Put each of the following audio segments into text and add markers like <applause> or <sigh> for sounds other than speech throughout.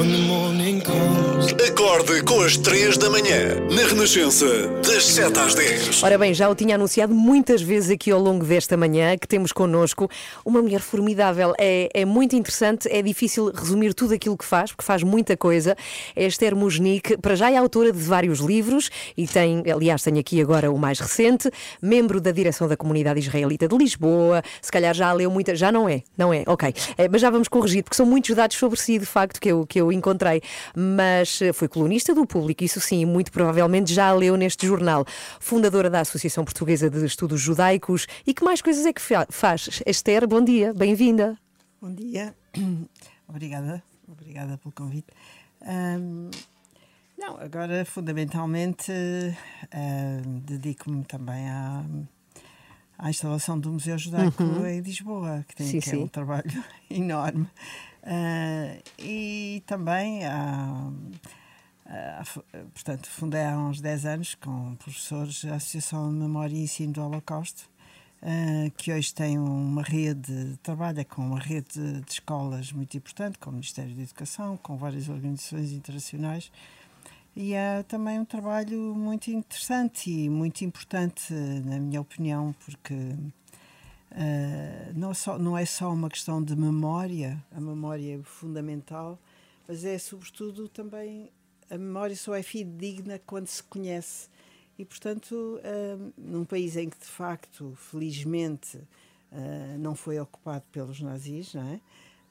when the morning comes. Acorde com as 3 da manhã, na Renascença, das 7 às 10. Ora bem, já o tinha anunciado muitas vezes aqui ao longo desta manhã que temos connosco uma mulher formidável. É, é muito interessante, é difícil resumir tudo aquilo que faz, porque faz muita coisa. É Esther Musnik, para já é autora de vários livros e tem, aliás, tenho aqui agora o mais recente, membro da direção da comunidade israelita de Lisboa. Se calhar já leu muita, já não é, não é, ok. É, mas já vamos corrigir, porque são muitos dados sobre si, de facto, que eu, que eu encontrei. Mas eh, foi colunista do público, isso sim, muito provavelmente já leu neste jornal. Fundadora da Associação Portuguesa de Estudos Judaicos. E que mais coisas é que fa- faz? Esther, bom dia, bem-vinda. Bom dia, <clears throat> obrigada, obrigada pelo convite. Ahm, não, agora fundamentalmente ahm, dedico-me também à, à instalação do Museu Judaico em Lisboa, que, tem, Sim, que é um trabalho <laughs> enorme. Ah, e também à- portanto, fundei há uns 10 anos com professores a Associação de Memória e Ensino do Holocausto, eh, que hoje tem uma rede, trabalha com uma rede de, escolas muito importante, com o Ministério da Educação, com várias organizações internacionais. E é também um trabalho muito interessante e muito importante, na minha opinião, porque eh, não, só, não é só uma questão de memória, a memória é fundamental, mas é sobretudo também a memória só é fidedigna quando se conhece. E, portanto, eh, num país em que, de facto, felizmente, eh, não foi ocupado pelos nazis, não é?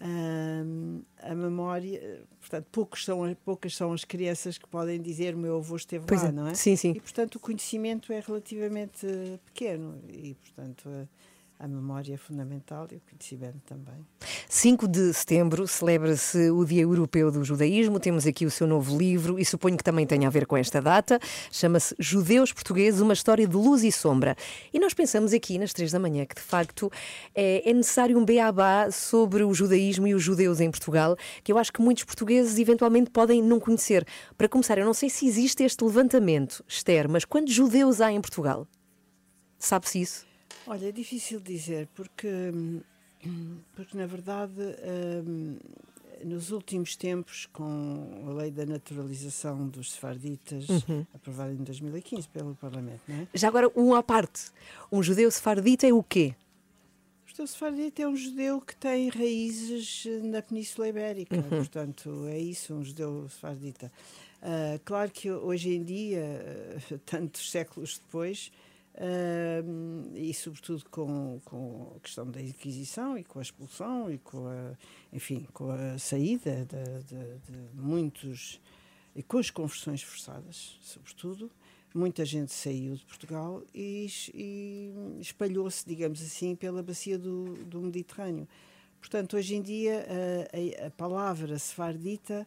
Ahm, a memória, portanto, poucos são, poucas são as crianças que podem dizer o meu avô esteve Pois lá, é, não é? sim, sim. E, portanto, o conhecimento é relativamente pequeno e, portanto, a, memória é fundamental e o conhecimento também. 5 de setembro celebra-se o Dia Europeu do Judaísmo. Temos aqui o seu novo livro e suponho que também tenha a ver com esta data. Chama-se Judeus Portugueses, uma história de luz e sombra. E nós pensamos aqui nas três da manhã que de facto é, é necessário um beabá sobre o judaísmo e os judeus em Portugal, que eu acho que muitos portugueses eventualmente podem não conhecer. Para começar, eu não sei se existe este levantamento, Esther, mas quantos judeus há em Portugal? Sabe-se isso? Olha, é difícil dizer, porque, hum, porque na verdade, hum, nos últimos tempos, com a lei da naturalização dos sefarditas, aprovada em 2015 pelo Parlamento, não é? Já agora, um à parte. Um judeu sefardita é o quê? O judeu sefardita é um judeu que tem raízes eh, na Península Ibérica, portanto, é isso, um judeu sefardita. Ah, claro que hoje em dia, <laughs> tantos séculos depois, ah, e sobretudo com, com a questão da Inquisição e com a expulsão e com a, enfim, com a saída de, de- de muitos e com as conversões forçadas, sobretudo, muita gente saiu de Portugal e, e espalhou-se, digamos assim, pela bacia do, do Mediterrâneo. Portanto, hoje em dia, a, a- a palavra sefardita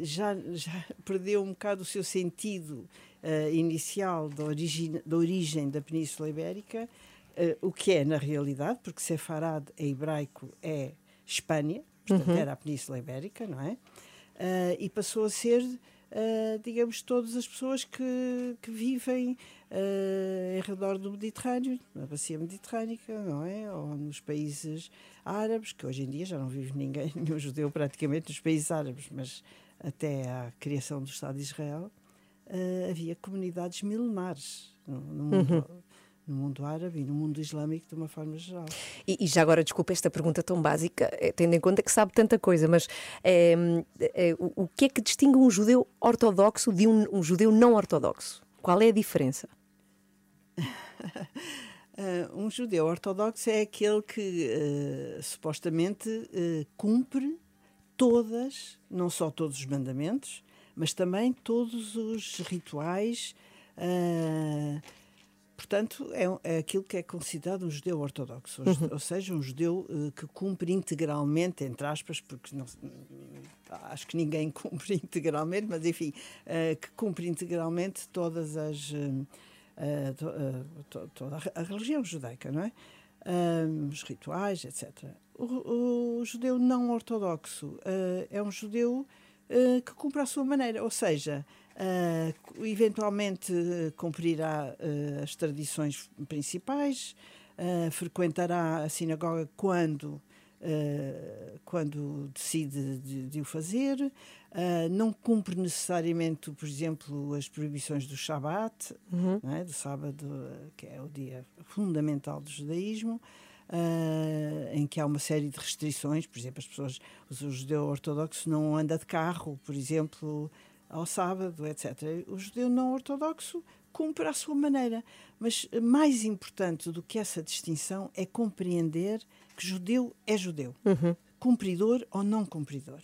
já, já <laughs> perdeu um bocado o seu sentido eh, inicial da origem, da origem da Península Ibérica, eh, o que é na realidade, porque Sefarad em hebraico é Espanha, portanto era a Península Ibérica, não é? Ah, e passou a ser, digamos, todas as pessoas que, que vivem em redor do Mediterrâneo, na bacia mediterrânica, não é? Ou nos países árabes, que hoje em dia já não vive ninguém, <laughs> nenhum judeu praticamente nos países árabes, mas até à criação do Estado de Israel ah, havia comunidades milenares no, no mundo. No mundo árabe e no mundo islâmico de uma forma geral. E, e já agora, desculpa esta pergunta tão básica, eh, tendo em conta que sabe tanta coisa, mas eh, eh, o, o que é que distingue um judeu ortodoxo de um, um judeu não ortodoxo? Qual é a diferença? <laughs> Um judeu ortodoxo é aquele que ah, supostamente ah, cumpre todas, não só todos os mandamentos, mas também todos os rituais. ah, portanto, é, é aquilo que é considerado um judeu ortodoxo, ou, ou seja, um judeu ah, que cumpre integralmente, entre aspas, porque não- acho que ninguém <laughs> cumpre integralmente, mas enfim, ah, que cumpre integralmente todas as. to- to- toda a a religião judaica, não é? Os rituais, etc. O, o judeu não ortodoxo é um judeu ah, que cumpre à sua maneira, ou seja, ah, eventualmente ah, cumprirá ah, as tradições principais, frequentará a sinagoga quando uh, quando decide de, de o fazer, uh, não cumpre necessariamente, por exemplo, as proibições do Shabat, uhum. é? do sábado, que é o dia fundamental do judaísmo. Uh, em que há uma série de restrições, por exemplo, as pessoas, o judeu ortodoxo não anda de carro, por exemplo, ao sábado, etc. O judeu não ortodoxo cumpre à sua maneira. Mas mais importante do que essa distinção é compreender que judeu é judeu, uhum. cumpridor ou não cumpridor.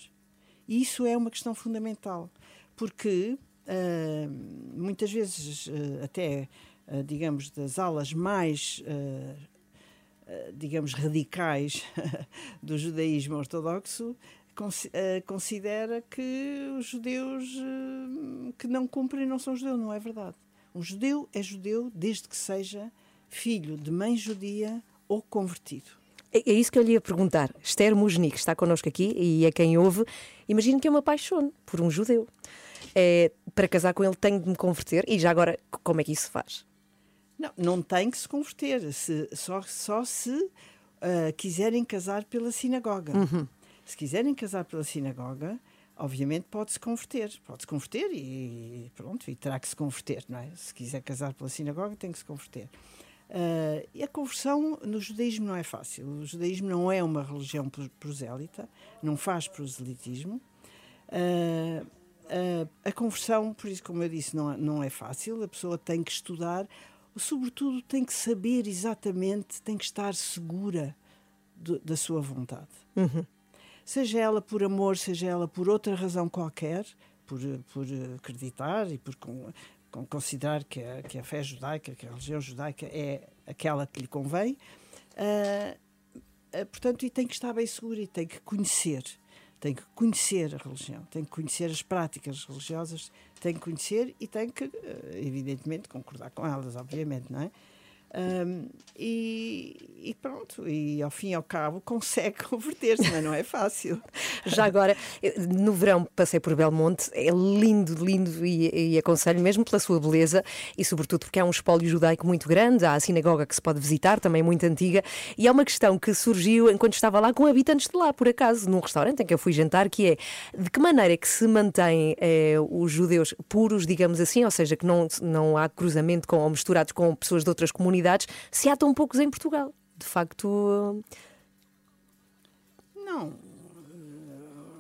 E isso é uma questão fundamental, porque uh, muitas vezes, uh, até, uh, digamos, das alas mais digamos, radicais <laughs> do judaísmo ortodoxo, considera que os judeus que não cumprem não são judeus. Não é verdade. Um judeu é judeu desde que seja filho de mãe judia ou convertido. É, é isso que eu lhe ia perguntar. Esther Musnik está connosco aqui e é quem ouve. Imagino que é uma paixão por um judeu. É, para casar com ele tenho de me converter e já agora como é que isso se faz? Não, não tem que se converter, se, só, só se uh, quiserem casar pela sinagoga. Uhum. Se quiserem casar pela sinagoga, obviamente pode-se converter, pode-se converter e pronto, e terá que se converter, não é? Se quiser casar pela sinagoga, tem que se converter. Uh, e a conversão no judaísmo não é fácil. O judaísmo não é uma religião prosélita, não faz proselitismo. Uh, uh, a conversão, por isso, como eu disse, não, não é fácil. A pessoa tem que estudar, sobretudo tem que saber exatamente, tem que estar segura do, da sua vontade. Uhum seja ela por amor, seja ela por outra razão qualquer, por, por acreditar e por com, com considerar que a, que a fé judaica, que a religião judaica é aquela que lhe convém. Uh, portanto, e tem que estar bem seguro e tem que conhecer. Tem que conhecer a religião, tem que conhecer as práticas religiosas, tem que conhecer e tem que, evidentemente, concordar com elas, obviamente, não é? Um, e, e, pronto, e ao fim e ao cabo <laughs> consegue converter-se, mas não é fácil. Já agora, no verão passei por Belmonte, é lindo, lindo e, e aconselho mesmo pela sua beleza e sobretudo porque há um espólio judaico muito grande, há a sinagoga que se pode visitar, também muito antiga, e há uma questão que surgiu enquanto estava lá com habitantes de lá, por acaso, num restaurante em que eu fui jantar, que é de que maneira é que se mantém é, os judeus puros, digamos assim, ou seja, que não, não há cruzamento com, ou misturados com pessoas de outras comunidades se há tão poucos em Portugal. De facto. Não.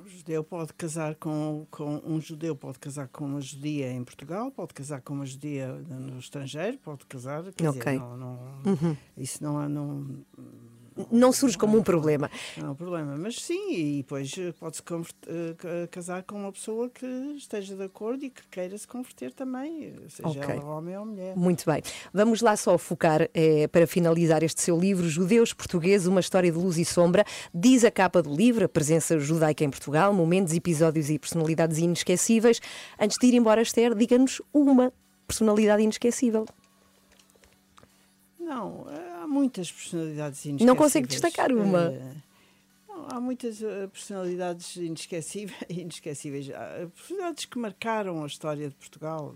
O judeu pode casar com, com um judeu pode casar com uma judia em Portugal, pode casar com uma judia no estrangeiro, pode casar. Quer okay. dizer, não, não, uhum. Isso não, não não surge como um problema. Não é um problema, mas sim, e depois pode-se uh, casar com uma pessoa que esteja de acordo e que queira se converter também, seja okay. ela homem ou mulher. Muito bem. Vamos lá só focar eh, para finalizar este seu livro, Judeus Portugueses, uma história de luz e sombra. Diz a capa do livro, a presença judaica em Portugal, momentos, episódios e personalidades inesquecíveis. Antes de ir embora, Esther, diga-nos uma personalidade inesquecível. Não, há muitas personalidades inesquecíveis. Não consigo destacar uma. Uh, não, há muitas uh, personalidades inesquecíveis, <laughs> inesquecíveis. Há personalidades que marcaram a história de Portugal.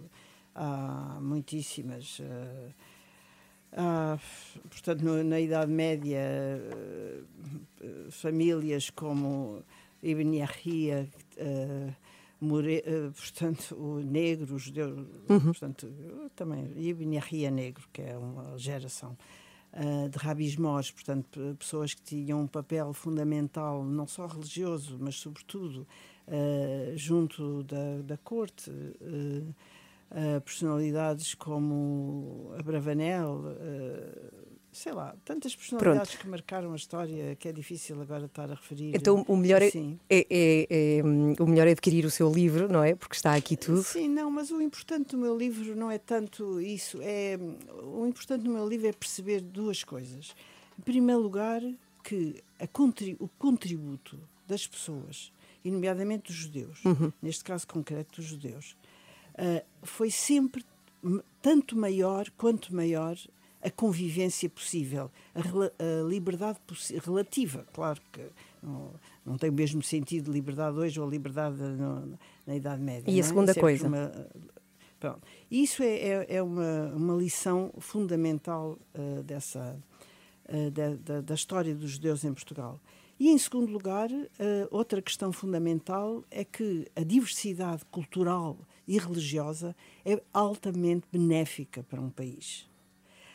Há muitíssimas. Uh, há, portanto, no, na Idade Média, famílias como Ibn Yahya, more, uh, portanto, o negro, o judeu, uhum. portanto, também, Ibn Yahya negro, que é uma geração uh, de rabis mores, portanto, pessoas que tinham um papel fundamental, não só religioso, mas sobretudo uh, junto da, da corte, personalidades como Abravanel, sei lá, tantas personalidades Pronto. que marcaram a história que é difícil agora estar a referir. Então o melhor é, é, é, é, o melhor é adquirir o seu livro, não é? Porque está aqui tudo. Sim, não, mas o importante do meu livro não é tanto isso. É, o importante do meu livro é perceber duas coisas. Em primeiro lugar, que a o contributo das pessoas, e nomeadamente dos judeus, uhum. neste caso concreto dos judeus, uh, foi sempre tanto maior quanto maior a convivência possível, a, a liberdade relativa. Claro que não, não, tem o mesmo sentido de liberdade hoje ou liberdade no, na Idade Média. E a é? segunda é coisa? Uma, pronto. Isso é, é, é, uma, uma lição fundamental uh, dessa, uh, da, da, da, história dos judeus em Portugal. E, em segundo lugar, uh, outra questão fundamental é que a diversidade cultural e religiosa é altamente benéfica para um país.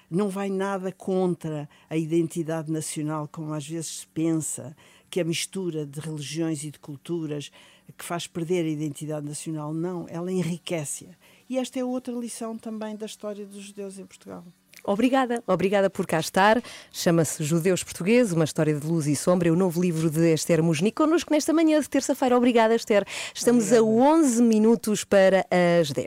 Não vai nada contra a identidade nacional, como às vezes se pensa, que a mistura de religiões e de culturas que faz perder a identidade nacional. Não, ela enriquece-a. E esta é outra lição também da história dos judeus em Portugal. Obrigada, obrigada por cá estar. Chama-se Judeus Portugueses, uma história de luz e sombra, é o novo livro de Esther Musni, connosco nesta manhã de terça-feira. Obrigada, Esther. Estamos Obrigada. a 11 minutos para as 10.